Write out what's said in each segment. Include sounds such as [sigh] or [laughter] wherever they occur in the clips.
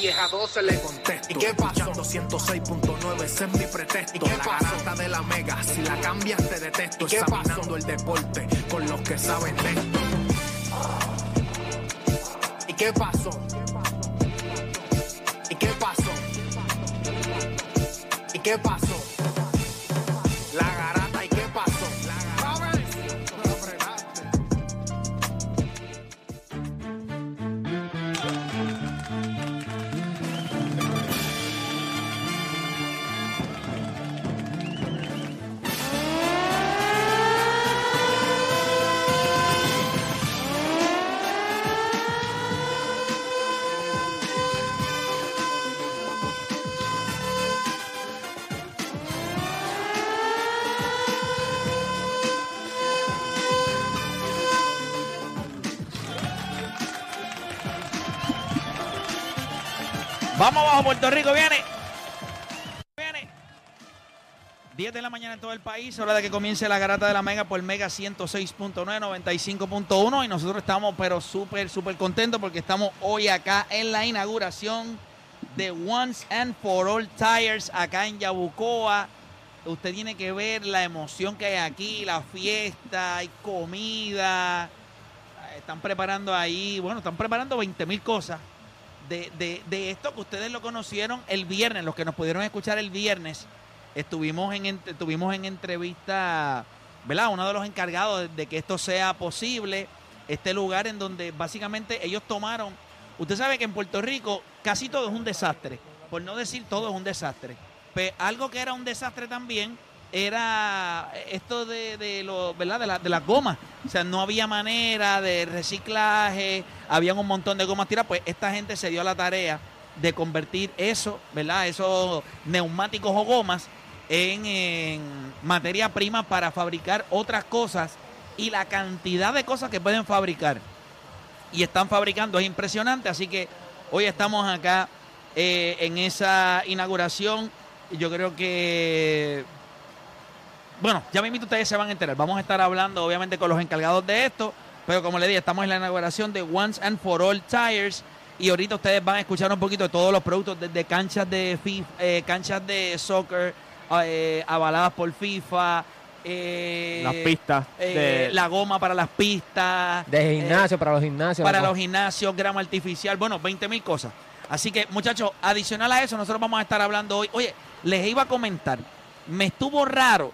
10 a 12 le contesto. ¿Y qué pasó? 206.9, ese es mi pretexto. ¿Y qué pasó? La de la mega, si la cambias te detesto. ¿Y qué Examinando pasó? el deporte con los que saben de esto. ¿Y qué pasó? ¿Y qué pasó? ¿Y qué pasó? ¿Y qué pasó? Vamos abajo, Puerto Rico, viene. Viene. 10 de la mañana en todo el país, hora de que comience la garata de la Mega por Mega 106.9, 95.1 y nosotros estamos pero súper, súper contentos porque estamos hoy acá en la inauguración de Once and For All Tires acá en Yabucoa. Usted tiene que ver la emoción que hay aquí, la fiesta, hay comida. Están preparando ahí, bueno, están preparando 20 mil cosas de, de- esto que ustedes lo conocieron el viernes, los que nos pudieron escuchar el viernes, estuvimos en, estuvimos en entrevista, ¿verdad? Uno de los encargados de, de que esto sea posible, este lugar en donde básicamente ellos tomaron, usted sabe que en Puerto Rico casi todo es un desastre, por no decir todo es un desastre, pero algo que era un desastre también era esto de, de lo, ¿verdad? De, la, de las gomas. O sea, no había manera de reciclaje, habían un montón de gomas tiradas. Pues esta gente se dio la tarea de convertir eso, ¿verdad? Esos neumáticos o gomas en, materia prima para fabricar otras cosas y la cantidad de cosas que pueden fabricar y están fabricando es impresionante. Así que hoy estamos acá eh, en esa inauguración. Yo creo que bueno, ya mismo ustedes se van a enterar. Vamos a estar hablando, obviamente, con los encargados de esto. Pero como les dije, estamos en la inauguración de Once and For All Tires. Y ahorita ustedes van a escuchar un poquito de todos los productos, desde canchas de FIFA, eh, canchas de soccer, eh, avaladas por FIFA. eh, Las pistas eh, de- la goma para las pistas. De eh, gimnasio, para los gimnasios. para los gimnasios, grama artificial, bueno, 20 mil cosas. Así que, muchachos, adicional a eso, nosotros vamos a estar hablando hoy. Oye, les iba a comentar, me estuvo raro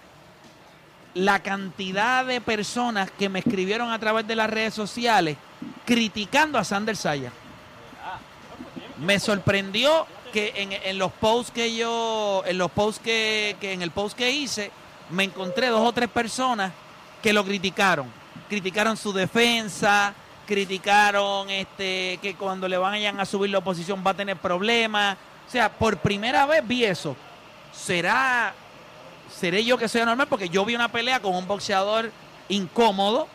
la cantidad de personas que me escribieron a través de las redes sociales criticando a Sander Saya. Me sorprendió que en, en los posts que yo, en los posts que, que en el post que hice, me encontré dos o tres personas que lo criticaron. Criticaron su defensa, criticaron este que cuando le vayan a subir la oposición va a tener problemas. O sea, por primera vez vi eso. ¿Será seré yo que soy anormal? Porque yo vi una pelea con un boxeador incómodo,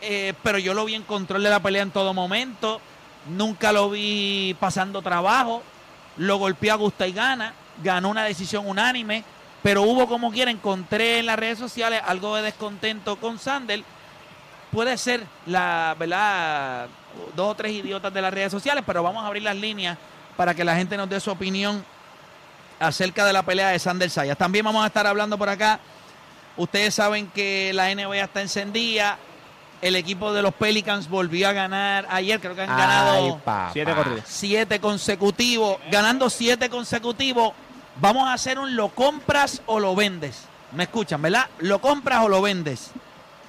eh, pero yo lo vi en control de la pelea en todo momento. Nunca lo vi pasando trabajo. Lo golpeó a gusta y gana. Ganó una decisión unánime. Pero hubo como quiera, encontré en las redes sociales algo de descontento con Sandel. Puede ser la, ¿verdad? Dos o tres idiotas de las redes sociales, pero vamos a abrir las líneas para que la gente nos dé su opinión acerca de la pelea de Sander Sayas. También vamos a estar hablando por acá. Ustedes saben que la NBA está encendida. El equipo de los Pelicans volvió a ganar ayer, creo que han ganado Siete corridos. siete consecutivos. Ganando siete consecutivos, vamos a hacer un lo compras o lo vendes. ¿Me escuchan, verdad? Lo compras o lo vendes.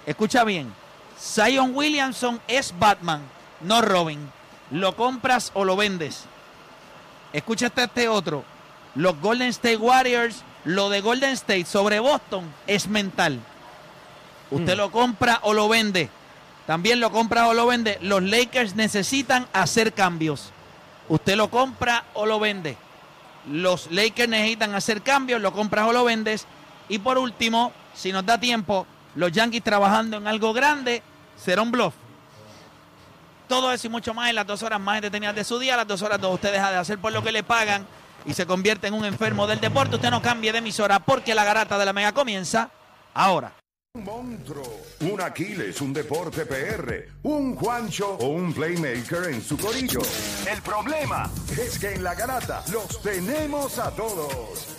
Escucha bien. Zion Williamson es Batman, no Robin. Lo compras o lo vendes. Escúchate este otro. Los Golden State Warriors, lo de Golden State sobre Boston es mental. Usted lo compra o lo vende. También lo compra o lo vende. Los Lakers necesitan hacer cambios. Usted lo compra o lo vende. Los Lakers necesitan hacer cambios, lo compras o lo vendes. Y por último, si nos da tiempo, los Yankees trabajando en algo grande, será un bluff. Todo eso y mucho más en las dos horas más entretenidas de su día, las dos horas donde usted deja de hacer por lo que le pagan y se convierte en un enfermo del deporte. Usted no cambie de emisora porque la garata de la mega comienza ahora. Un monstruo, un Aquiles, un deporte PR, un Juancho o un playmaker en su corillo. El problema es que en la garata los tenemos a todos.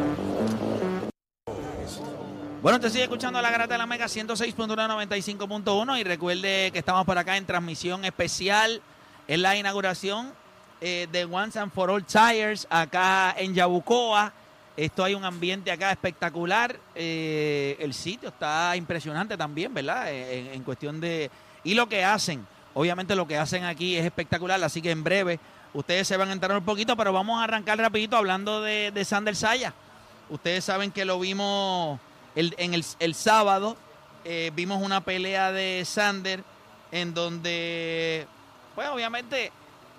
Bueno, te sigue escuchando la garata de la Mega 106.195.1 y recuerde que estamos por acá en transmisión especial en la inauguración eh, de Once and for All Tires acá en Yabucoa. Esto hay un ambiente acá espectacular. eh, el sitio está impresionante también, ¿verdad? Eh, En, en cuestión de... Y lo que hacen, obviamente lo que hacen aquí es espectacular, así que en breve ustedes se van a enterar un poquito, pero vamos a arrancar rapidito hablando de, de Sander Saya. Ustedes saben que lo vimos el, en el, el sábado, eh, vimos una pelea de Sander en donde, pues obviamente,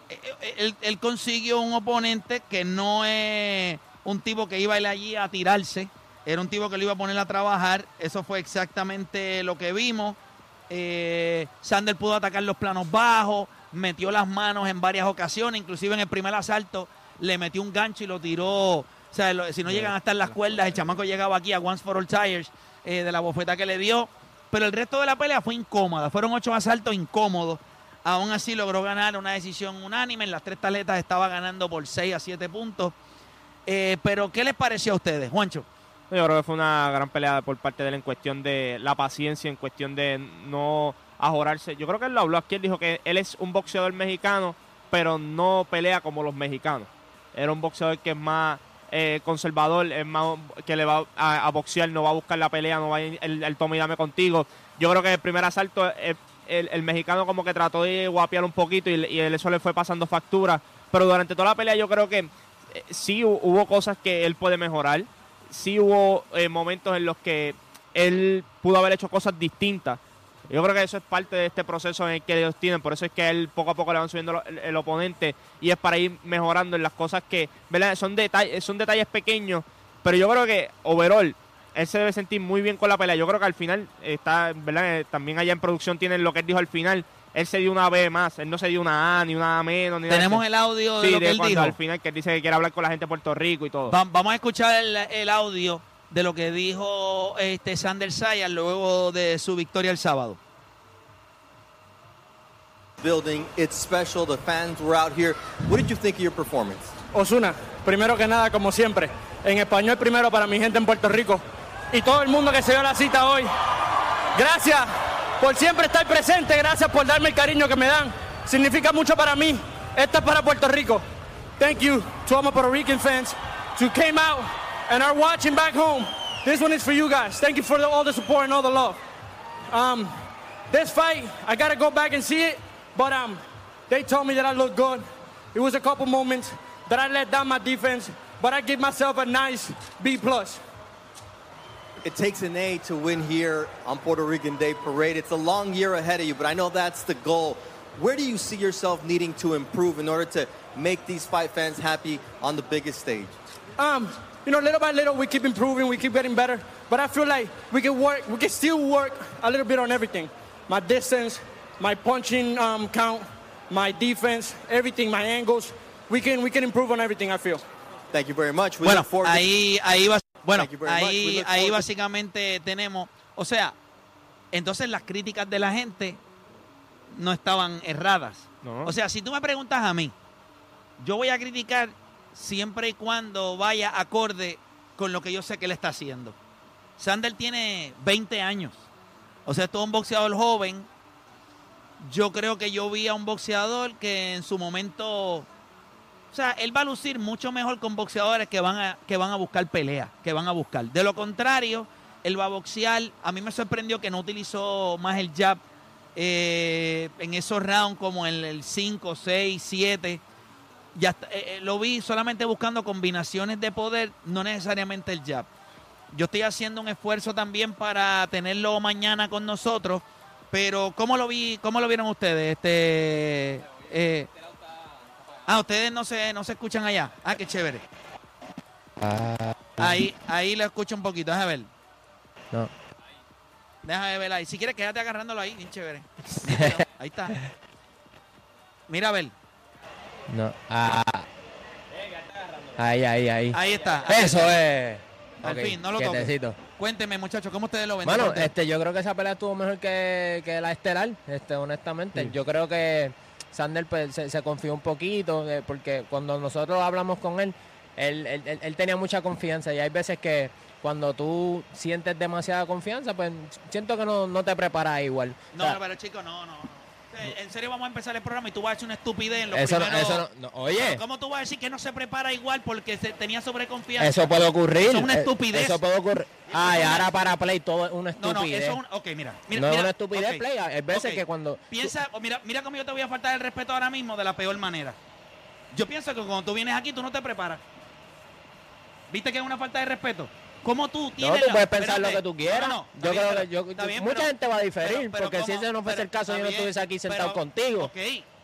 eh, eh, él, consiguió un oponente que no es un tipo que iba a ir allí a tirarse, era un tipo que lo iba a poner a trabajar, eso fue exactamente lo que vimos. Eh, Sander pudo atacar los planos bajos, metió las manos en varias ocasiones, inclusive en el primer asalto le metió un gancho y lo tiró. O sea, lo- si no llegan hasta las cuerdas, el chamaco llegaba aquí a Once for All Tires eh, de la bofeta que le dio. Pero el resto de la pelea fue incómoda. Fueron ocho asaltos incómodos. Aún así logró ganar una decisión unánime. En las tres taletas estaba ganando por 6 a 7 puntos. Eh, pero, ¿qué les pareció a ustedes, Juancho? Yo creo que fue una gran pelea por parte de él en cuestión de la paciencia, en cuestión de no ajorarse. Yo creo que él lo habló aquí, él dijo que él es un boxeador mexicano, pero no pelea como los mexicanos. Era un boxeador que es más eh, conservador, es que le va a, boxear, no va a buscar la pelea, no va a ir el, el tome y dame contigo. Yo creo que el primer asalto, eh, el, mexicano como que trató de guapear un poquito y, eso le fue pasando factura. Pero durante toda la pelea yo creo que eh, sí hu- hubo cosas que él puede mejorar. Sí hubo eh, momentos en los que él pudo haber hecho cosas distintas. Yo creo que eso es parte de este proceso en el que ellos tienen, por eso es que él poco a poco le van subiendo lo- el, el oponente y es para ir mejorando en las cosas que, ¿verdad? Son detalles, son detalles pequeños, pero yo creo que overall él se debe sentir muy bien con la pelea. Yo creo que al final está, ¿verdad? Eh, También allá en producción tienen lo que él dijo al final. Él se dio una B más, él no se dio una A ni una A menos ni Tenemos el audio de Sí, lo que de él dijo. al final que él dice que quiere hablar con la gente de Puerto Rico y todo. Va- vamos a escuchar el, el audio de lo que dijo este Sander Sayas luego de su victoria el sábado. building. It's special. The fans were out here. What did you think of your performance? Osuna, primero que nada, como siempre, en español primero para mi gente en Puerto Rico y todo el mundo que se dio la cita hoy. Gracias por siempre estar presente, gracias por darme el cariño que me dan. Significa mucho para mí. Esto es para Puerto Rico. Thank you to all my Puerto Rican fans who came out and are watching back home. This one is for you guys. Thank you for the- all the support and all the love. Um, this fight, I gotta go back and see it, but um, they told me that I looked good. It was a couple moments that I let down my defense, but I give myself a nice B plus. It takes an A to win here on Puerto Rican Day Parade. It's a long year ahead of you, but I know that's the goal. Where do you see yourself needing to improve in order to make these fight fans happy on the biggest stage? Um, you know, little by little, we keep improving, we keep getting better, but I feel like we can work, we can still work a little bit on everything. My distance, my punching um, count, my defense, everything, my angles. we can we can improve on everything. I feel. Thank you very much. We Bueno, ahí, ahí, bas- bueno, Thank you very much. We ahí, look ahí básicamente tenemos, o sea, entonces las críticas de la gente no estaban erradas. No. O sea, si tú me preguntas a mí, yo voy a criticar siempre y cuando vaya acorde con lo que yo sé que él está haciendo. Sander tiene 20 años. O sea, todo un boxeador joven. Yo creo que yo vi a un boxeador que en su momento o sea, él va a lucir mucho mejor con boxeadores que van a, que van a buscar pelea, que van a buscar. De lo contrario, él va a boxear. A mí me sorprendió que no utilizó más el jab eh, en esos rounds como en el 5, 6, 7. Ya está- eh, eh, lo vi solamente buscando combinaciones de poder, no necesariamente el jab. Yo estoy haciendo un esfuerzo también para tenerlo mañana con nosotros, pero ¿cómo lo vi, cómo lo vieron ustedes? Este, eh, Ah, ustedes no se, no se escuchan allá. Ah, qué chévere. Ahí, ahí lo escucho un poquito, déjame ver. No. Déjame ver ahí. Si quieres, quédate agarrándolo ahí, bien chévere. [laughs] Ahí está. Mira a ver. No. Ah. Ahí, ahí, ahí. Ahí está. ahí Eso está. es. Al fin, no lo toques. Cuénteme, muchachos, ¿cómo ustedes lo ven? Bueno, este, yo creo que esa pelea estuvo mejor que, que la estelar, este, honestamente. Yo creo que Sander pues, se, se confió un poquito, eh, porque cuando nosotros hablamos con él, él, él- él- él tenía mucha confianza y hay veces que cuando tú sientes demasiada confianza, pues siento que no, no te preparas igual. O No, sea, no, pero chicos, no, no. En serio vamos a empezar el programa y tú vas a hacer una estupidez en lo eso, no- primero. eso no- no- oye, ¿Cómo tú vas a decir que no se prepara igual porque se tenía sobreconfianza? eso puede ocurrir. Eso es una eh, estupidez. Eso puede ocurrir. Ay, ahora para Play todo es una No, estupidez. no, eso es un... Ok, mira. mira no mira, es una estupidez, ok, Play. Hay veces ok. que cuando... Piensa, mira, mira cómo yo te voy a faltar el respeto ahora mismo de la peor manera. Yo pienso que cuando tú vienes aquí, tú no te preparas. ¿Viste que es una falta de respeto? ¿Cómo tú No, tienes tú la- puedes pensar espérate, lo que tú quieras. no, no, yo bien, creo pero- que yo, bien, mucha pero- gente va a diferir, pero- pero porque si ese no fuese Pero el caso, yo no estuviese aquí sentado pero- contigo. Ok,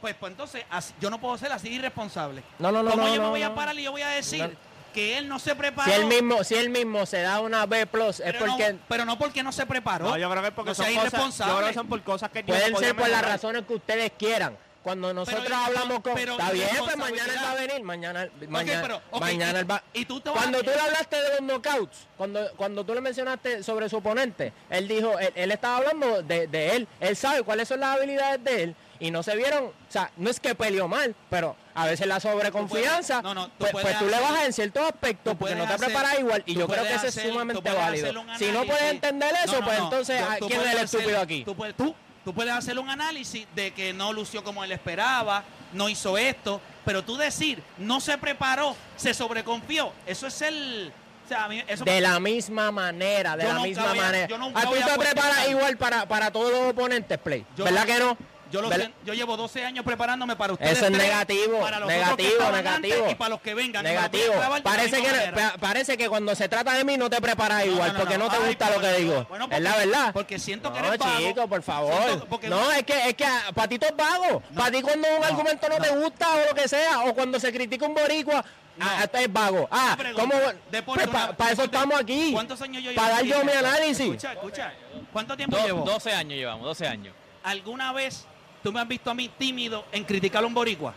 pues, pues entonces así- yo no puedo ser así irresponsable. No, no, no, ¿Cómo no, yo me no, voy a no. parar y yo voy a decir No. que él no se preparó? Si él mismo, si él mismo se da una B plus, es pero, porque no, pero no porque no se preparó. No, yo creo que es porque no son cosas, yo irresponsable. creo que son por cosas que él dijo que pueden ser por las razones que ustedes quieran. Cuando nosotros Pero hablamos con... pero Está bien, pues mañana él va a venir, mañana, mañana, pero, mañana y- él va... y tú te vas cuando a- tú le hablaste de los knockouts, cuando, cuando tú le mencionaste sobre su oponente, él dijo, él, él estaba hablando de, de él, él sabe cuáles son las habilidades de él, y no se vieron, o sea, no es que peleó mal, pero a veces la sobreconfianza, no, no, tú pues, pues tú le hacer- bajas en ciertos aspectos porque no te hacer- preparas igual, y yo creo que eso es sumamente válido. Si no puedes entender eso, No, pues entonces, Tú- ¿a tú ¿quién es el estúpido aquí? Tú puedes, tú, tú puedes hacer un análisis de que no lució como él esperaba, no hizo esto, pero tú decir, no se preparó, se sobreconfió, eso es el... O sea, a mí eso De la misma manera, de la misma voy manera. ¿A tú voy a te preparas igual para, para todos los oponentes, Play? Yo ¿Verdad no- que no? Yo, lo sé, yo llevo 12 años preparándome para ustedes. Eso es tres, negativo, para los otros que negativo, negativo. antes y para los que vengan. Negativo. Parece que, manera. parece que cuando se trata de mí no te preparas No, igual, no, no, porque no, no. te Ay, gusta lo que porque- digo. bueno, es la porque- verdad. porque siento que no, eres vago. chico, por favor. Porque- no, es que, es que para ti todo es vago. para ti cuando un argumento no, te gusta o lo que sea, o cuando se critica un boricua, ah, esto es vago. Ah, ¿cómo? Deporte, Pues para eso estamos aquí. ¿Cuántos años yo llevo? Para dar yo mi análisis. Escucha, escucha. ¿Cuánto tiempo Do- llevo? 12 años llevamos, 12 años. ¿Alguna vez tú me has visto a mí tímido en criticar a un boricua?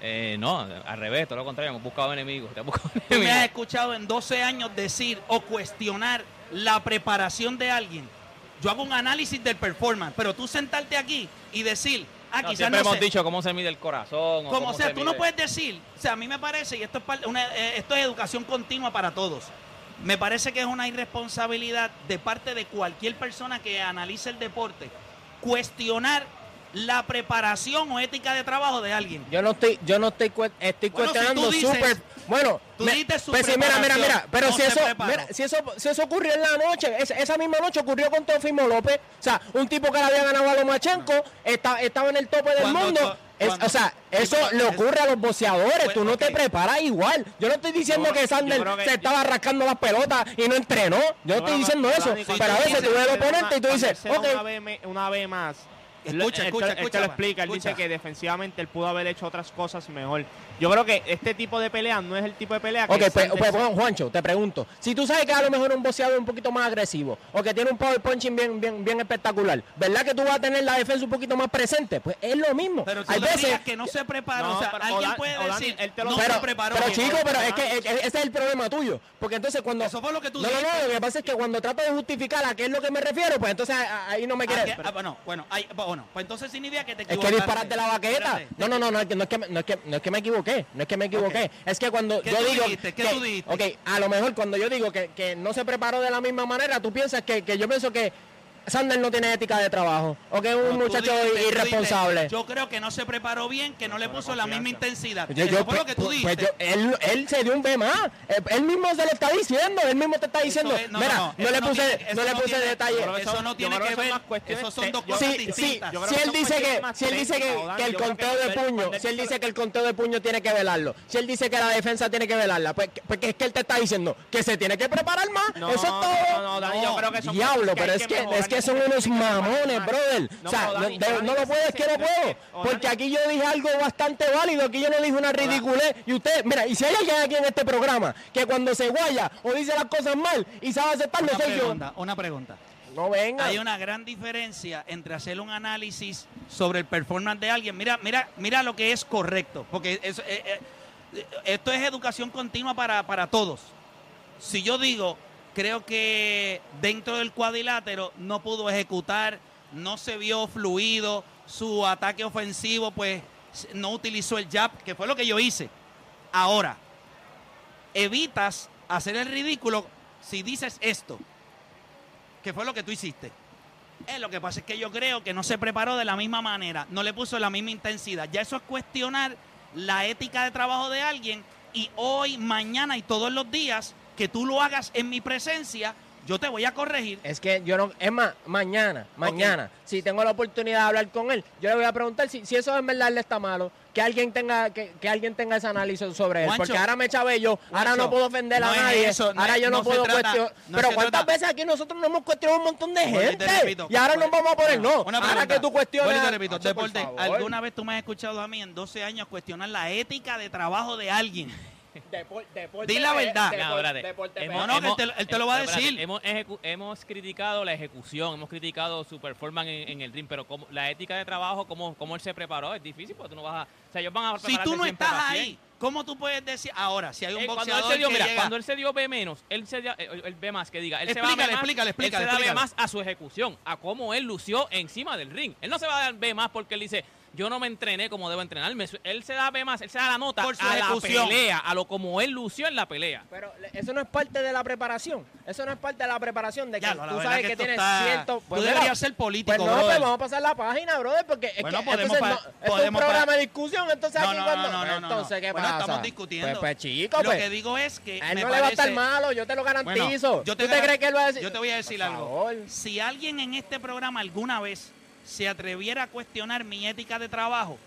Eh, no, al revés, todo lo contrario, hemos buscado enemigos. Te buscado ¿Tú me has enemigos. escuchado en 12 años decir o cuestionar la preparación de alguien? Yo hago un análisis del performance, pero tú sentarte aquí y decir, ah, No, quizás siempre no hemos sé. dicho cómo se mide el corazón. Como sea, se tú no puedes decir, o sea, a mí me parece, y esto es, una- eh, esto es educación continua para todos, me parece que es una irresponsabilidad de parte de cualquier persona que analice el deporte, cuestionar la preparación o ética de trabajo de alguien. Yo no estoy, yo no estoy, estoy Bueno, si cuestionando dices- súper. Bueno, tú me- dices pues sí, mira, mira, mira, pero no si eso, mira, si eso, si eso ocurrió en la noche, esa, esa misma noche ocurrió con Teofimo López, o sea, un tipo que le había ganado a Lomachenko, está, estaba en el tope del Cuando mundo. Es- o sea, eso le es- ocurre a los boxeadores, Pues, tú no te preparas igual. Yo no estoy diciendo Yo- que Sander que- se estaba rascando las pelotas y no entrenó. Yo no estoy diciendo eso, pero a veces tú ves da oponente y tú dices, ok, una vez más, Él lo- Escucha, él te- escucha, él te escucha, lo explica, él escucha. dice que defensivamente él pudo haber hecho otras cosas mejor. Yo creo que este tipo de pelea no es el tipo de pelea que Ok, pues, pues, Juan- Juancho, te pregunto. Si tú sabes que a lo mejor un boxeador un poquito más agresivo o que tiene un power punching bien, bien, bien espectacular, ¿verdad que tú vas a tener la defensa un poquito más presente? Pues es lo mismo. Pero tú Hay veces que no se preparó. No, o sea, pero alguien puede decir, él te lo- no pero, se preparó. pero chico, pero es que e- e- ese es el problema tuyo. Porque entonces cuando. Eso fue lo que tú no, no, dijiste. no, lo que pasa es que cuando trato de justificar a qué es lo que me refiero, pues entonces ahí no me Ah, quieres. que- ah, bueno, bueno, ahí- bueno, pues entonces significa que te Es que equivocaste. disparate la baqueta. Espérate. No, no, no, no, es que, no, es que, no, es que, no es que me equivoqué. No es que me equivoqué. Es que cuando ¿Qué yo tú digo. dijiste? ¿Qué que- tú dijiste? Ok, a lo mejor cuando yo digo que, que no se preparó de la misma manera, tú piensas que, que yo pienso que Sander no tiene ética de trabajo. O que es un muchacho irresponsable. Yo creo que no se preparó bien, que no le puso la misma intensidad. Yo- Eso yo, fue lo pues, que tú pues, dijiste. yo- él, él se dio un B más. Él, él mismo se lo está diciendo. Él mismo te está diciendo. es- no, Mira, no, no, eso le no puse, tiene- no eso le no puse tiene- detalle. eso no tiene que ver. Esos son dos cosas Sí, sí, distintas. Si él dice que, si él dice que, el conteo de puño, si él dice que el conteo de puño tiene que velarlo, si él dice que la defensa tiene que velarla, pues, pues es que él te está diciendo que se tiene que preparar más. No, Eso es no, todo. no, Dani, yo creo que son Diablo, pero es que es que no son unos mamones, brother. No, o sea, no, Dani, de- Dani, no lo puedo, es que no no puedo. Porque aquí yo dije algo bastante válido, aquí yo no dije una ridiculez. Y usted, mira, y si hay alguien aquí en este programa que cuando se guaya o dice las cosas mal y sabe aceptarlo, Una soy yo. pregunta, una pregunta. No venga. Hay una gran diferencia entre hacer un análisis sobre el performance de alguien. Mira, mira, mira lo que es correcto, porque eso, eh, eh, esto es educación continua para, para todos. Si yo digo, creo que dentro del cuadrilátero no pudo ejecutar, no se vio fluido, su ataque ofensivo, pues no utilizó el jab, que fue lo que yo hice. Ahora, evitas hacer el ridículo si dices esto que fue lo que tú hiciste. Eh, lo que pasa es que yo creo que no se preparó de la misma manera, no le puso la misma intensidad. Ya eso es cuestionar la ética de trabajo de alguien y hoy, mañana y todos los días que tú lo hagas en mi presencia, yo te voy a corregir. Es que yo no, es más, mañana, mañana, si tengo la oportunidad de hablar con él, yo le voy a preguntar si, si eso en verdad él está malo, que alguien tenga, que, que alguien tenga ese análisis sobre él. Juancho, porque ahora me chavé yo, ahora no puedo ofender no a es nadie, eso, no ahora es- yo no, no puedo cuestionar. no pero cuántas trata- veces aquí nosotros no hemos cuestionado un montón de gente. repito, y ahora nos vamos a poner, no, ahora que tú cuestionas. Repito, Deporte. ¿alguna vez tú me has escuchado a mí en 12 años cuestionar la ética de trabajo de alguien? Depor- deporte Di la P- verdad. depor- No, espérate. deporte Hemos- No, él te- él te lo va a decir. Hemos, ejecu- hemos criticado la ejecución, hemos criticado su performance en, en el ring, pero como, la ética de trabajo, cómo, cómo él se preparó, es difícil porque tú no vas a... O sea, ellos van a Si tú no estás ahí. ¿cómo tú puedes decir ahora si hay un Eh, cuando él boxeador se dio, que mira, llega- cuando él se dio B menos, él se dio, eh, él ve más que diga, él se va a Explícale, B más, explícale, explícale, él se da B explícale. más a su ejecución, a cómo él lució encima del ring. Él no se va a dar B más porque él dice, yo no me entrené como debo entrenarme. Él se da B más, él se da la nota Por su a ejecución. la pelea, a lo como él lució en la pelea. Pero eso no es parte de la preparación. Eso no es parte de la preparación de que Ya, tú sabes que que, tienes está- cierto. tú Pues deberías ser político, Pues no, brother. pues vamos a pasar la página, brother, porque es Bueno, que podemos entonces pa- no- esto es un programa de discusión, entonces No, aquí no, cuando no, no, no, no, entonces qué Bueno, pasa? estamos discutiendo. Pues, pues chico, Lo pues. que digo es que a él me no le va a estar malo, yo te lo Bueno, garantizo. yo te ¿Tú te gar- crees que él va a decir? Yo te voy a decir algo. Si alguien en este programa alguna vez se atreviera a cuestionar mi ética de trabajo,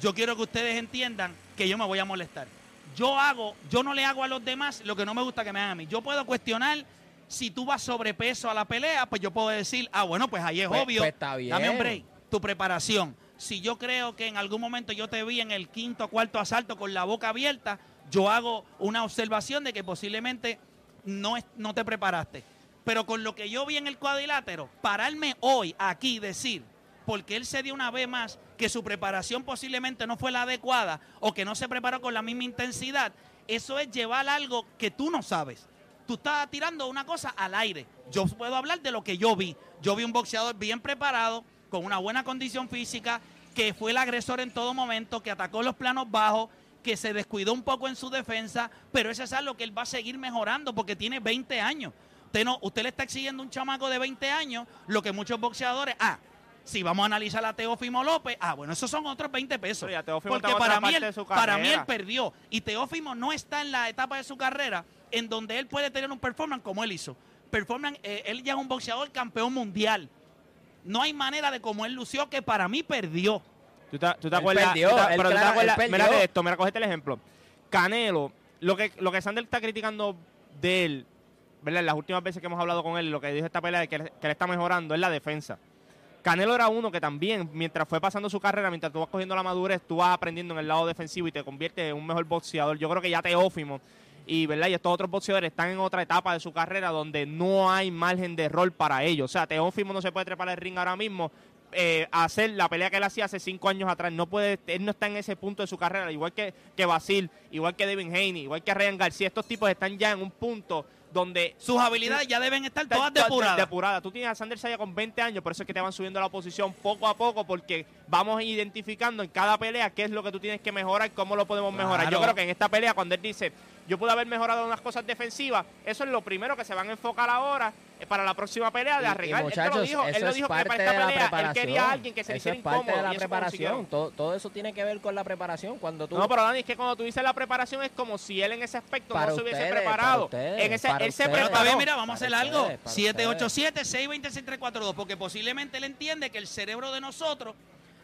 yo quiero que ustedes entiendan que yo me voy a molestar. Yo hago, yo no le hago a los demás lo que no me gusta que me hagan a mí. Yo puedo cuestionar si tú vas sobrepeso a la pelea, pues yo puedo decir, ah, bueno, pues ahí es Pues- obvio. pues está bien. Dame un break. Tu preparación. Si yo creo que en algún momento yo te vi en el quinto o cuarto asalto con la boca abierta, yo hago una observación de que posiblemente no, es- no te preparaste. Pero con lo que yo vi en el cuadrilátero, pararme hoy aquí y decir, porque él se dio una vez más, que su preparación posiblemente no fue la adecuada o que no se preparó con la misma intensidad, eso es llevar algo que tú no sabes. Tú estás tirando una cosa al aire. Yo puedo hablar de lo que yo vi. Yo vi un boxeador bien preparado, con una buena condición física, que fue el agresor en todo momento, que atacó los planos bajos, que se descuidó un poco en su defensa, pero eso es algo que él va a seguir mejorando porque tiene 20 años. Usted, no, usted le está exigiendo un chamaco de 20 años lo que muchos boxeadores, ah, si vamos a analizar a Teófimo López, ah, bueno, esos son otros 20 pesos. Teófimo Porque para mí, él, para mí él perdió. Y Teófimo no está en la etapa de su carrera en donde él puede tener un performance como él hizo. Performance, eh, él ya es un boxeador campeón mundial. No hay manera de como él lució que para mí perdió. ¿Tú te, tú te Él acuerdas? perdió, tú te- él pero tú te acuerdas- mira de esto, mira, cogete el ejemplo. Canelo, lo que, lo que Sander está criticando de él, ¿verdad? Las últimas veces que hemos hablado con él, lo que dijo esta pelea de que, que él está mejorando es la defensa. Canelo era uno que también, mientras fue pasando su carrera, mientras tú vas cogiendo la madurez, tú vas aprendiendo en el lado defensivo y te conviertes en un mejor boxeador. Yo creo que ya Teófimo y, ¿verdad? y estos otros boxeadores están en otra etapa de su carrera donde no hay margen de rol para ellos. O sea, Teófimo no se puede trepar el ring ahora mismo, eh, hacer la pelea que él hacía hace cinco años atrás. No puede, él no está en ese punto de su carrera, igual que, que Basil, igual que Devin Haney, igual que Ryan García. Estos tipos están ya en un punto donde Sus habilidades ya deben estar todas depuradas. depuradas. Tú tienes a Sander Saya con 20 años, por eso es que te van subiendo la posición poco a poco, porque vamos identificando en cada pelea qué es lo que tú tienes que mejorar, cómo lo podemos mejorar. Yo creo que en esta pelea, cuando él dice, yo pude haber mejorado unas cosas defensivas, eso es lo primero que se van a enfocar ahora eh, para la próxima pelea de Y- y, arreglar. él lo dijo, él eso lo es dijo que parte para de esta la pelea él preparación. quería a alguien que se le hiciera es parte incómodo. de la y preparación. Todo, todo eso tiene que ver con la preparación. Cuando tú No, pero Dani, es que cuando tú dices la preparación es como si él en ese aspecto Para no se hubiese preparado. para ustedes, en ese, para él se ustedes. Pero preparó. bien, mira, vamos a hacer algo. ustedes, para 787-626-342, porque posiblemente él entiende que el cerebro de nosotros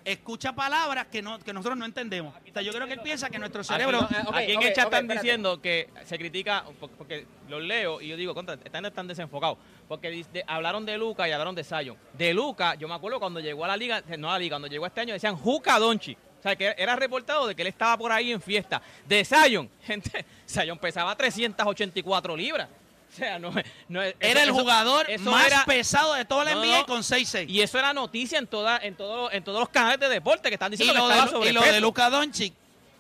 escucha palabras que, no, que nosotros no entendemos. O sea, yo creo que él piensa que nuestro cerebro... Aquí, ok, aquí en ok, el chat están diciendo que se critica, por- porque los leo y yo digo, contra, están, están desenfocados. Porque de- hablaron de Luca y hablaron de Zion. De Luca, yo me acuerdo cuando llegó a la liga, no a la liga, cuando llegó este año decían Juca Donchi. O sea, que era reportado de que él estaba por ahí en fiesta. De Zion, [laughs] gente, Zion pesaba 384 libras. [laughs] O sea, no, es- no es- Era el eso- jugador eso más era- pesado de toda la NBA no. con 6'6". Y eso era noticia en toda, en todo, en todos los canales de deporte que están Y diciendo lo, que estaba de, y lo de. Luka Doncic,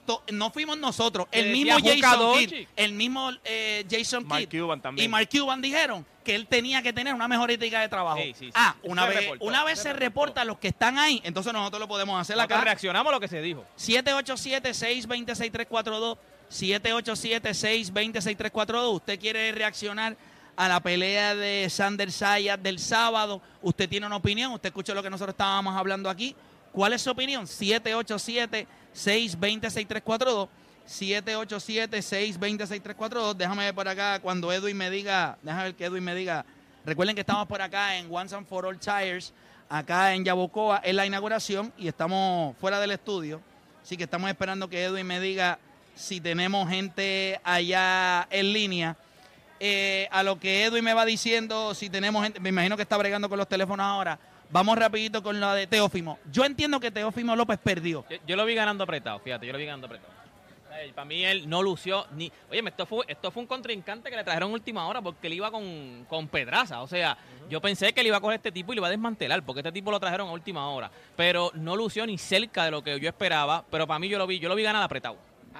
to- no fuimos nosotros, el mismo Luka Jason. Kidd, el mismo eh, Jason Mark Kidd Cuban también. y Mark Cuban dijeron que él tenía que tener una mejor ética de trabajo. Sí, sí, sí. Ah, Eso una se vez, reportó, una vez se se reporta a los que están ahí, entonces nosotros lo podemos hacer Nosotros acá. reaccionamos a lo que se dijo. 787-626-342, 787-626-342. Usted quiere reaccionar a la pelea de Sander Sayas del sábado. Usted tiene una opinión, usted escuchó lo que nosotros estábamos hablando aquí. ¿Cuál es su opinión? 787-626-342. 787-626-342. Déjame ver por acá cuando Edwin me diga, déjame ver que Edwin me diga. Recuerden que estamos por acá en Once and for All Tires, acá en Yabucoa, en la inauguración y estamos fuera del estudio. Así que estamos esperando que Edwin me diga si tenemos gente allá en línea. Eh, a lo que Edwin me va diciendo, si tenemos gente, me imagino que está bregando con los teléfonos ahora. Vamos rapidito con la de Teófimo. Yo entiendo que Teófimo López perdió. Yo, yo lo vi ganando apretado, fíjate, yo lo vi ganando apretado. Eh, Para mí él no lució ni... Oye, esto fue, esto fue un contrincante que le trajeron última hora porque él iba con, con Pedraza. O sea, yo pensé que él iba a coger este tipo y le iba a desmantelar porque este tipo lo trajeron a última hora. Pero no lució ni cerca de lo que yo esperaba. Pero para mí yo lo vi, yo lo vi ganar apretado.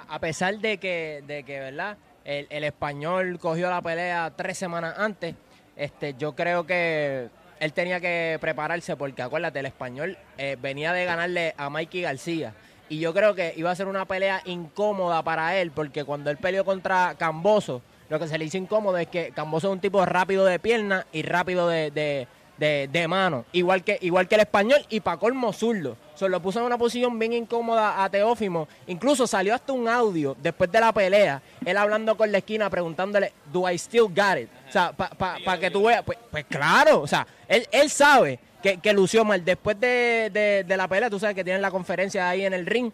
A pesar de que, de que ¿verdad? El, el español cogió la pelea tres semanas antes, este, yo creo que él tenía que prepararse porque acuérdate, el español eh, venía de ganarle a Mikey García. Y yo creo que iba a ser una pelea incómoda para él porque cuando él peleó contra Camboso, lo que se le hizo incómodo es que Camboso es un tipo rápido de pierna y rápido de, de, de- de mano, igual que, igual que el español y para colmo zurdo. Se lo puso en una posición bien incómoda a Teófimo. Incluso salió hasta un audio después de la pelea, él hablando con la esquina preguntándole, ¿Do I still got it? O sea, para que tú veas, pues, pues claro, o sea, él, él sabe que, que lució mal. Después de, de- de la pelea, tú sabes que tienen la conferencia ahí en el ring,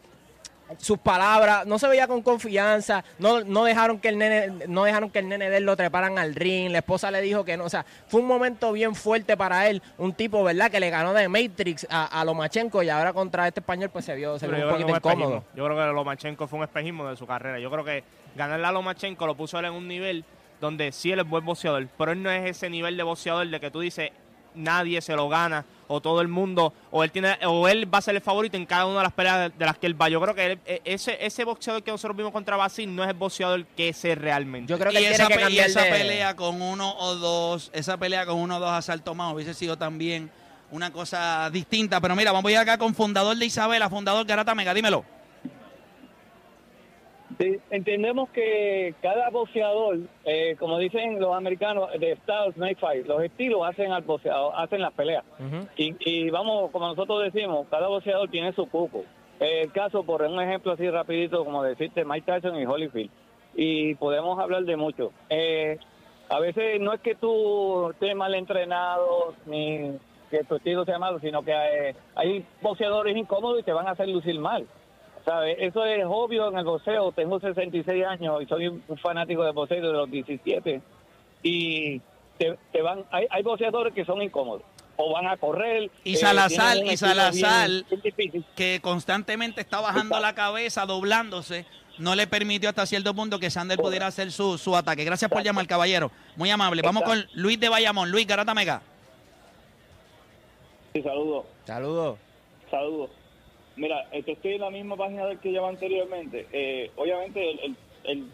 sus palabras, no se veía con confianza, no, no dejaron que el nene, no dejaron que el nene de él lo treparan al ring, la esposa le dijo que no, o sea, fue un momento bien fuerte para él, un tipo, ¿verdad? Que le ganó de Matrix a, a Lomachenko y ahora contra este español pues se vio, se vio un poquito incómodo. Yo creo que Lomachenko fue un espejismo de su carrera. Yo creo que ganarle a Lomachenko lo puso él en un nivel donde sí él es buen boxeador, pero él no es ese nivel de boxeador de que tú dices nadie se lo gana o todo el mundo o él tiene o él va a ser el favorito en cada una de las peleas de, de las que él va. Yo creo que él- e- ese ese boxeador que nosotros vimos contra Basil no es el boxeador que es realmente. Yo creo que y él esa, tiene que pe- y cambiar esa de- pelea con uno o dos, esa pelea con uno o dos asaltos más hubiese sido también una cosa distinta. Pero mira, vamos a ir acá con fundador de Isabela, fundador Garata Mega, dímelo. Sí, entendemos que cada boxeador, eh, como dicen los americanos, de styles make fight, los estilos hacen al boxeador, hacen las peleas. Y, y vamos, como nosotros decimos, cada boxeador tiene su cupo. El caso, por un ejemplo así rapidito, como decirte Mike Tyson y Holyfield. Y podemos hablar de mucho. Eh, a veces no es que tú estés mal entrenado, ni que tu estilo sea malo, sino que eh, hay boxeadores incómodos y te van a hacer lucir mal. ¿Sabe? Eso es obvio en el boxeo. Tengo 66 años y soy un fanático de boxeo de los 17. Y te, te van, hay, hay boxeadores que son incómodos. o van a correr. Y eh, Salazar, y Salazar, bien- que constantemente está bajando la cabeza, doblándose, no le permitió hasta cierto punto que Sander pudiera hacer su, su ataque. Gracias por llamar, caballero. Muy amable. Vamos con Luis de Bayamón. Luis Garata Mega. Sí, saludos. Saludos. Saludos. Mira, estoy en la misma página del que lleva anteriormente. Eh, obviamente, el, el- el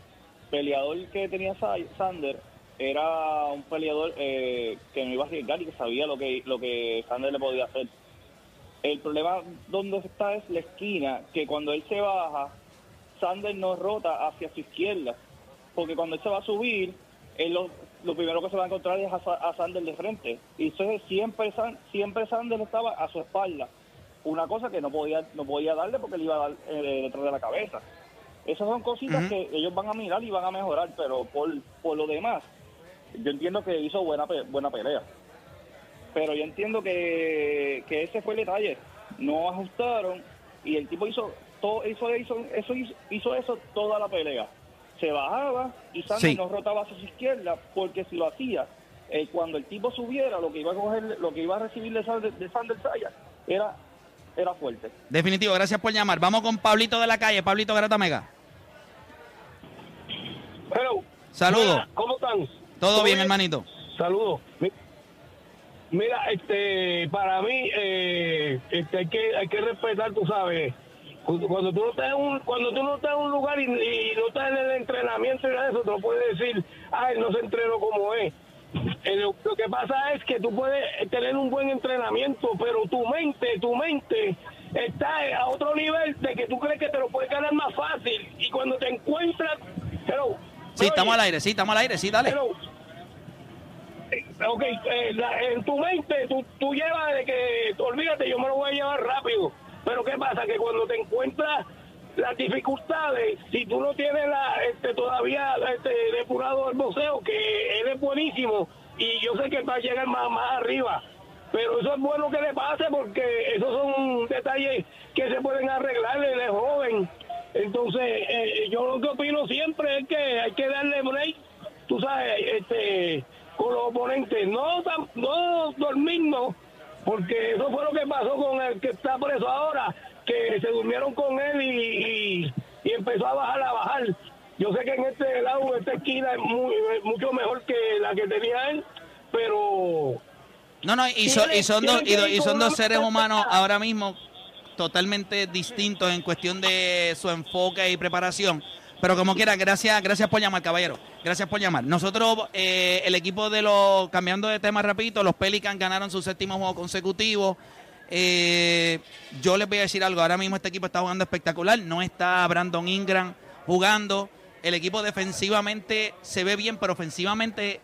peleador que tenía Sa- Sander era un peleador eh, que no iba a arriesgar y que sabía lo que, lo que Sander le podía hacer. El problema donde está es la esquina, que cuando él se baja, Sander no rota hacia su izquierda. Porque cuando él se va a subir, él lo, lo primero que se va a encontrar es a, a Sander de frente. Y entonces siempre, siempre Sander estaba a su espalda. Una cosa que no podía no podía darle porque le iba a dar eh, detrás de la cabeza. Esas son cositas que ellos van a mirar y van a mejorar, pero por, por lo demás, yo entiendo que hizo buena buena pelea. Pero yo entiendo que, que ese fue el detalle. No ajustaron y el tipo hizo todo hizo, hizo, eso hizo, hizo eso toda la pelea. Se bajaba y Sander Sí. no rotaba hacia su izquierda porque si lo hacía, eh, cuando el tipo subiera, lo que iba a coger, lo que iba a recibir de Sander, de era, era fuerte. Definitivo, gracias por llamar. Vamos con Pablito de la calle. Pablito Garata Mega. Hello. Saludos. Mira, ¿Cómo están? Todo bien, hermanito. Saludos. Mi- Mira, este, para mí, eh, este, hay que, hay que respetar, tú sabes, cuando, tú no estás en un, cuando tú no estás en un lugar y, y no estás en el entrenamiento y nada de eso, te lo puedes decir, él no se entrenó como es. Eh, lo, que pasa es que tú puedes tener un buen entrenamiento, pero tu mente, tu mente está a otro nivel de que tú crees que te lo puedes ganar más fácil y cuando te encuentras, hello, Sí, ¿me estamos al aire, sí, estamos al aire, sí, dale. Hello. Eh, Ok, eh, la- en tu mente tú, tú llevas de que, olvídate, yo me lo voy a llevar rápido. Pero ¿qué pasa? Que cuando te encuentras las dificultades, si tú no tienes la, este, todavía este, depurado el boxeo, que él es buenísimo, y yo sé que va a llegar más, más arriba. Pero eso es bueno que le pase porque esos son detalles que se pueden arreglar, él es joven. Entonces, eh, yo lo que opino siempre es que hay que darle break, tú sabes, este, con los oponentes. No, no dormirnos, porque eso fue lo que pasó con el que está preso ahora, que se durmieron con él y, y- empezó a bajar, a bajar. Yo sé que en este lado, esta esquina, es muy- mucho mejor que la que tenía él, pero No, no, y, son- y son dos, y, do- y son dos seres humanos ahora mismo totalmente distintos en cuestión de su enfoque y preparación. Pero como quiera, gracias, gracias por llamar, caballero. Gracias por llamar. Nosotros, eh, el equipo de los, cambiando de tema rapidito, los Pelicans ganaron su séptimo juego consecutivo. Eh, yo les voy a decir algo, ahora mismo este equipo está jugando espectacular, no está Brandon Ingram jugando, el equipo defensivamente se ve bien, pero ofensivamente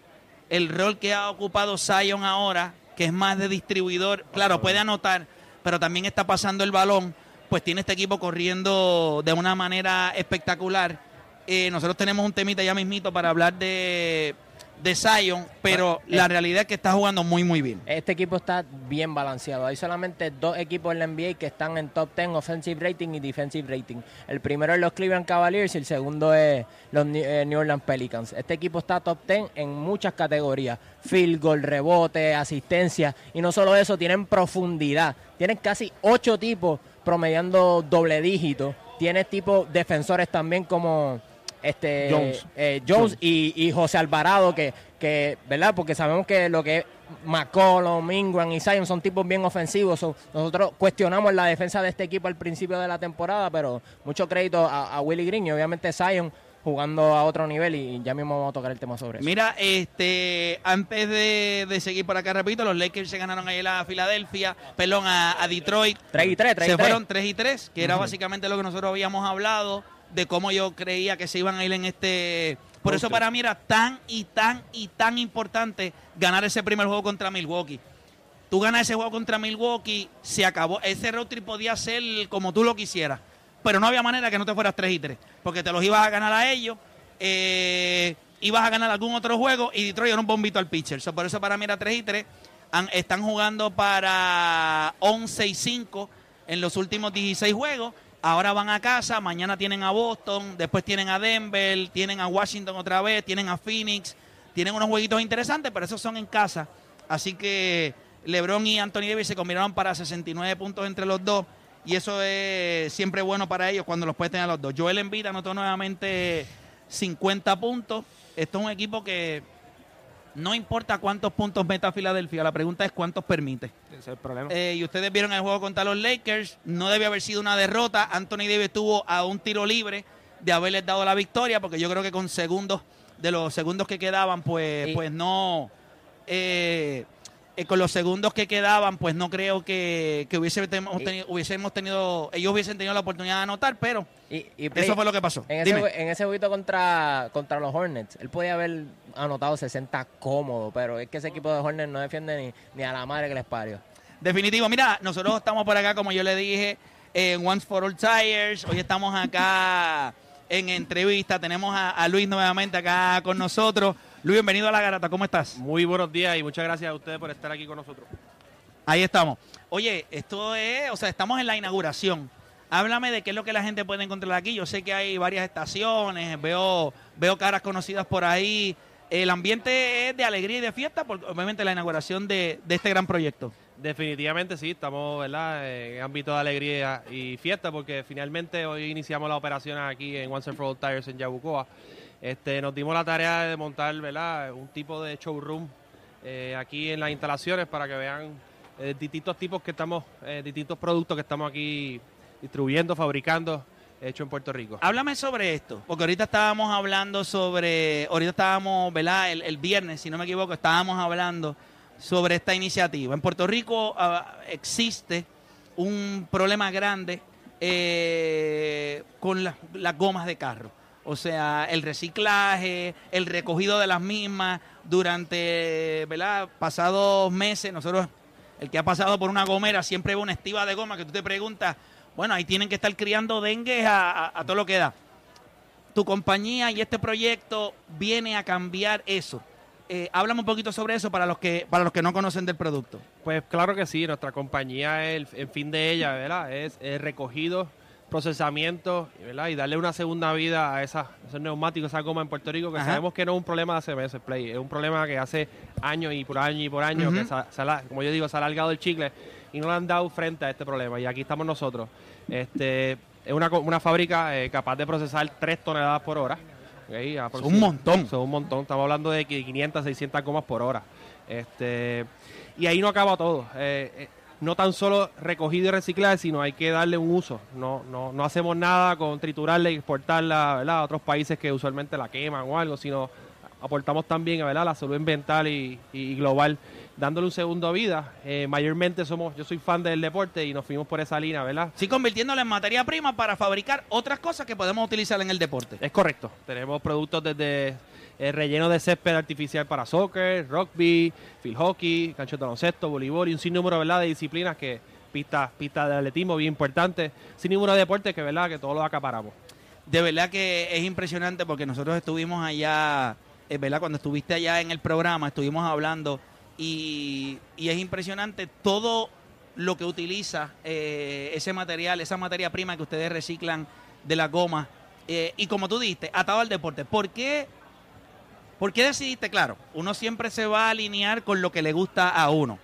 el rol que ha ocupado Zion ahora, que es más de distribuidor, claro, puede anotar, pero también está pasando el balón, pues tiene este equipo corriendo de una manera espectacular. Eh, nosotros tenemos un temita ya mismito para hablar de, de Zion, pero la realidad es que está jugando muy, muy bien. Este equipo está bien balanceado. Hay solamente dos equipos en la NBA que están en top 10 offensive rating y defensive rating. El primero es los Cleveland Cavaliers y el segundo es los New eh, New Orleans Pelicans. Este equipo está top 10 en muchas categorías. Field goal, rebote, asistencia. Y no solo eso, tienen profundidad. Tienen casi ocho tipos promediando doble dígito. Tienes tipos defensores también como este Jones. eh, Jones y, y José Alvarado, que, que, ¿verdad? Porque sabemos que lo que es McCollum, Ingram y Zion son tipos bien ofensivos. So, nosotros cuestionamos la defensa de este equipo al principio de la temporada, pero mucho crédito a, a Willy Green y obviamente Zion jugando a otro nivel y ya mismo vamos a tocar el tema sobre eso. Mira, este, antes de, de seguir por acá, repito, los Lakers se ganaron ayer a Filadelfia, perdón, a, a Detroit. 3 y 3, 3 y Se 3. fueron 3 y 3, que era básicamente lo que nosotros habíamos hablado, de cómo yo creía que se iban a ir en este... Por eso para mí era tan y tan y tan importante ganar ese primer juego contra Milwaukee. Tú ganas ese juego contra Milwaukee, se acabó. Ese road trip podía ser como tú lo quisieras. Pero no había manera que no te fueras 3 y 3. Porque te los ibas a ganar a ellos. eh, ibas a ganar algún otro juego. Y Detroit era un bombito al pitcher. So, por eso para mí era 3 y 3. Han- están jugando para 11 y 5 en los últimos 16 juegos. Ahora van a casa, mañana tienen a Boston, después tienen a Denver, tienen a Washington otra vez, tienen a Phoenix, tienen unos jueguitos interesantes, pero esos son en casa. Así que LeBron y Anthony Davis se combinaron para 69 puntos entre los dos y eso es siempre bueno para ellos cuando los puedes tener a los dos. Joel Embiid anotó nuevamente 50 puntos. Esto es un equipo que no importa cuántos puntos meta Filadelfia, la pregunta es cuántos permite. Ese es el problema. Eh, y ustedes vieron el juego contra los Lakers, no debe haber sido una derrota. Anthony Davis estuvo a un tiro libre de haberles dado la victoria, porque yo creo que con segundos, de los segundos que quedaban, pues, Sí. pues no. eh, eh, con los segundos que quedaban, pues no creo que, que hubiese tenido- hubiésemos tenido, ellos hubiesen tenido la oportunidad de anotar, pero Y, y Play, eso fue lo que pasó. En Dime. ese, en ese jueguito contra, contra los Hornets, él podía haber anotado 60 cómodo, pero es que ese equipo de Hornets no defiende ni, ni a la madre que les parió. Definitivo. Mira, nosotros estamos por acá, como yo le dije, en Once for All Tires. Hoy estamos acá en entrevista. Tenemos a, a Luis nuevamente acá con nosotros. Luis, bienvenido a La Garata. ¿Cómo estás? Muy buenos días y muchas gracias a ustedes por estar aquí con nosotros. Ahí estamos. Oye, esto es, o sea, estamos en la inauguración. Háblame de qué es lo que la gente puede encontrar aquí. Yo sé que hay varias estaciones, veo, veo caras conocidas por ahí. El ambiente es de alegría y de fiesta, porque obviamente la inauguración de, de este gran proyecto. Definitivamente sí, estamos ¿verdad? en ámbito de alegría y fiesta porque finalmente hoy iniciamos la operación aquí en Once and for All Tires en Yabucoa. Este, nos dimos la tarea de montar ¿verdad? un tipo de showroom eh, aquí en las instalaciones para que vean eh, distintos tipos que estamos, eh, distintos productos que estamos aquí distribuyendo, fabricando, hecho en Puerto Rico. Háblame sobre esto, porque ahorita estábamos hablando sobre, ahorita estábamos, ¿verdad? El, el viernes, si no me equivoco, estábamos hablando sobre esta iniciativa. En Puerto Rico ah, existe un problema grande con las- las gomas de carro. O sea, el reciclaje, el recogido de las mismas durante, ¿verdad? Pasados meses, nosotros, el que ha pasado por una gomera siempre ve una estiva de goma que tú te preguntas, bueno, ahí tienen que estar criando dengue a, a- todo lo que da. Tu compañía y este proyecto viene a cambiar eso. Eh, háblame un poquito sobre eso para los que para los que no conocen del producto. Pues claro que sí, nuestra compañía, el, el fin de ella, ¿verdad? Es, el recogido, procesamiento, ¿verdad? Y darle una segunda vida a esas, esos neumáticos, esa goma en Puerto Rico, que Ajá. sabemos que no es un problema de hace meses, Play, es un problema que hace años y por año y por año, que se, se como yo digo, se ha alargado el chicle y no le han dado frente a este problema. Y aquí estamos nosotros. Este, es una, una fábrica eh, capaz de procesar 3 toneladas por hora. ¿ok? Aproxim- un montón. Son un montón. Estamos hablando de qui- 500, 600 gomas por hora. Este, y ahí no acaba todo. Eh, eh, no tan solo recogido y reciclar, sino hay que darle un uso. No, no, no hacemos nada con triturarla y exportarla ¿verdad? a otros países que usualmente la queman o algo, sino aportamos también ¿verdad? la salud ambiental y, y global, dándole un segundo vida. Eh, mayormente somos, yo soy fan del deporte y nos fuimos por esa línea, ¿verdad? Sí, convirtiéndolo en materia prima para fabricar otras cosas que podemos utilizar en el deporte. Es correcto. Tenemos productos desde el relleno de césped artificial para soccer, rugby, field hockey, cancho de baloncesto, voleibol y un sinnúmero ¿verdad? de disciplinas que pistas pista de atletismo bien importante, sin número de deportes que verdad que todos los acaparamos. De verdad que es impresionante porque nosotros estuvimos allá, es verdad, cuando estuviste allá en el programa, estuvimos hablando y, y es impresionante todo lo que utiliza eh, ese material, esa materia prima que ustedes reciclan de la goma. Eh, y como tú dijiste, atado al deporte. ¿Por qué, ¿Por qué decidiste? Claro, uno siempre se va a alinear con lo que le gusta a uno.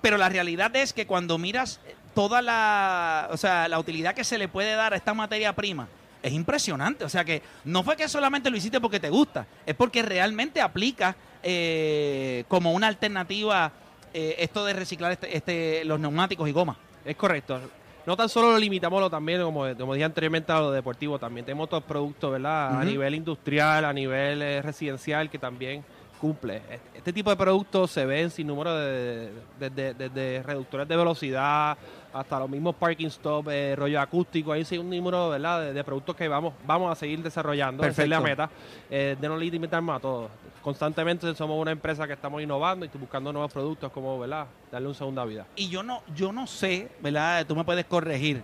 Pero la realidad es que cuando miras toda la, o sea, la utilidad que se le puede dar a esta materia prima, es impresionante. O sea que no fue que solamente lo hiciste porque te gusta, es porque realmente aplica eh, como una alternativa eh, esto de reciclar este, este, los neumáticos y gomas. Es correcto. No tan solo lo limitamos lo también, como, como dije anteriormente, a lo deportivo, también tenemos otros productos, ¿verdad? A nivel industrial, a nivel eh, residencial, que también cumple. Este, tipo de productos se ven sin número de, de- de- de- de reductores de velocidad hasta los mismos parking stop, eh, rollo acústico, ahí sí un número, ¿verdad? De, productos que vamos, vamos a seguir desarrollando, esa es la meta, eh, de no limitarnos a todos. Constantemente somos una empresa que estamos innovando y buscando nuevos productos como, ¿verdad? Darle una segunda vida. Y yo no, yo no sé, ¿verdad? Tú me puedes corregir.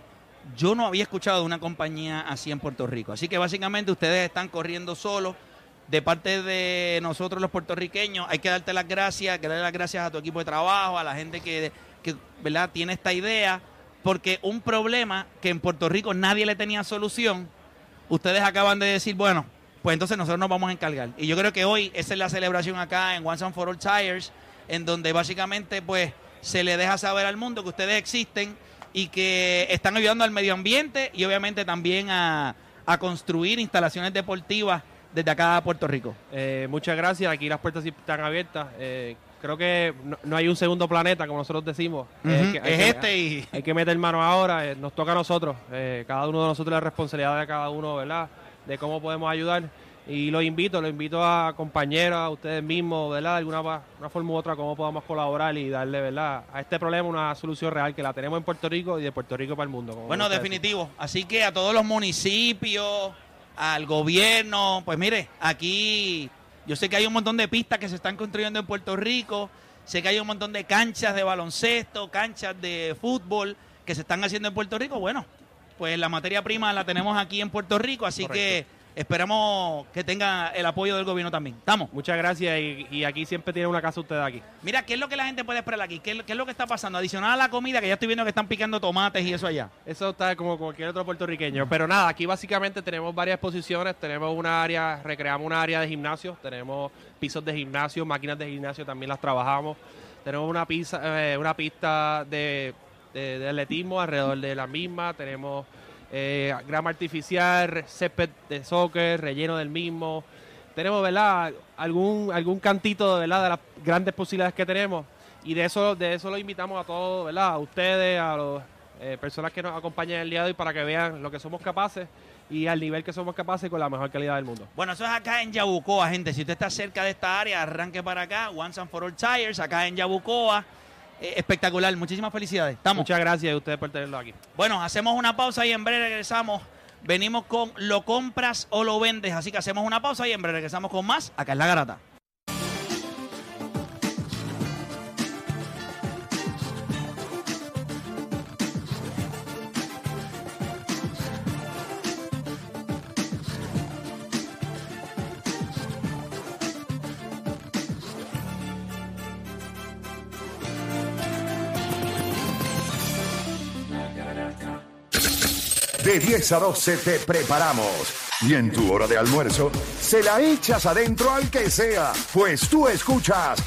Yo no había escuchado de una compañía así en Puerto Rico. Así que básicamente ustedes están corriendo solos. De parte de nosotros los puertorriqueños, hay que darte las gracias, que darle las gracias a tu equipo de trabajo, a la gente que, que ¿verdad? tiene esta idea, porque un problema que en Puerto Rico nadie le tenía solución, ustedes acaban de decir, bueno, pues entonces nosotros nos vamos a encargar. Y yo creo que hoy esa es la celebración acá en Once and for All Tires, en donde básicamente pues se le deja saber al mundo que ustedes existen y que están ayudando al medio ambiente y obviamente también a, a construir instalaciones deportivas desde acá a Puerto Rico. Eh, muchas gracias, aquí las puertas están abiertas. Eh, creo que no, no hay un segundo planeta, como nosotros decimos. Eh, que es que- este y- [laughs] Hay que meter mano ahora, eh, nos toca a nosotros. cada uno de nosotros la responsabilidad de cada uno, ¿verdad? De cómo podemos ayudar. Y los invito, los invito a compañeros, a ustedes mismos, ¿verdad? De alguna una forma u otra, cómo podamos colaborar y darle, ¿verdad? A este problema una solución real que la tenemos en Puerto Rico y de Puerto Rico para el mundo. como Bueno, definitivo. Así que a todos los municipios, al gobierno, pues mire, aquí yo sé que hay un montón de pistas que se están construyendo en Puerto Rico, sé que hay un montón de canchas de baloncesto, canchas de fútbol que se están haciendo en Puerto Rico. Bueno, pues la materia prima la tenemos aquí en Puerto Rico, así que esperamos que tenga el apoyo del gobierno también. ¿Estamos? Muchas gracias y, y aquí siempre tienen una casa ustedes aquí. Mira, ¿qué es lo que la gente puede esperar aquí? ¿Qué, es lo- qué es lo que está pasando? Adicional a la comida, que ya estoy viendo que están picando tomates y eso allá. Eso está como cualquier otro puertorriqueño. Pero nada, aquí básicamente tenemos varias exposiciones. Tenemos una área, recreamos una área de gimnasio. Tenemos pisos de gimnasio, máquinas de gimnasio también las trabajamos. Tenemos una, pista, eh, una pista de, de- de atletismo alrededor de la misma. Tenemos eh, grama artificial, césped de soccer, relleno del mismo. Tenemos, ¿verdad? Algún, algún cantito, ¿verdad? De las grandes posibilidades que tenemos. Y de eso, de eso lo invitamos a todos, ¿verdad? A ustedes, a las personas que nos acompañan el día de hoy para que vean lo que somos capaces y al nivel que somos capaces con la mejor calidad del mundo. Bueno, eso es acá en Yabucoa, gente. Si usted está cerca de esta área, arranque para acá. Once and for all tires, acá en Yabucoa. Eh, espectacular. Muchísimas felicidades. Estamos. Muchas gracias a ustedes por tenerlo aquí. Bueno, hacemos una pausa y en breve regresamos. Venimos con lo compras o lo vendes. Así que hacemos una pausa y en breve regresamos con más. Acá en La Garata. De 10 a 12 te preparamos. Y en tu hora de almuerzo, se la echas adentro al que sea, pues tú escuchas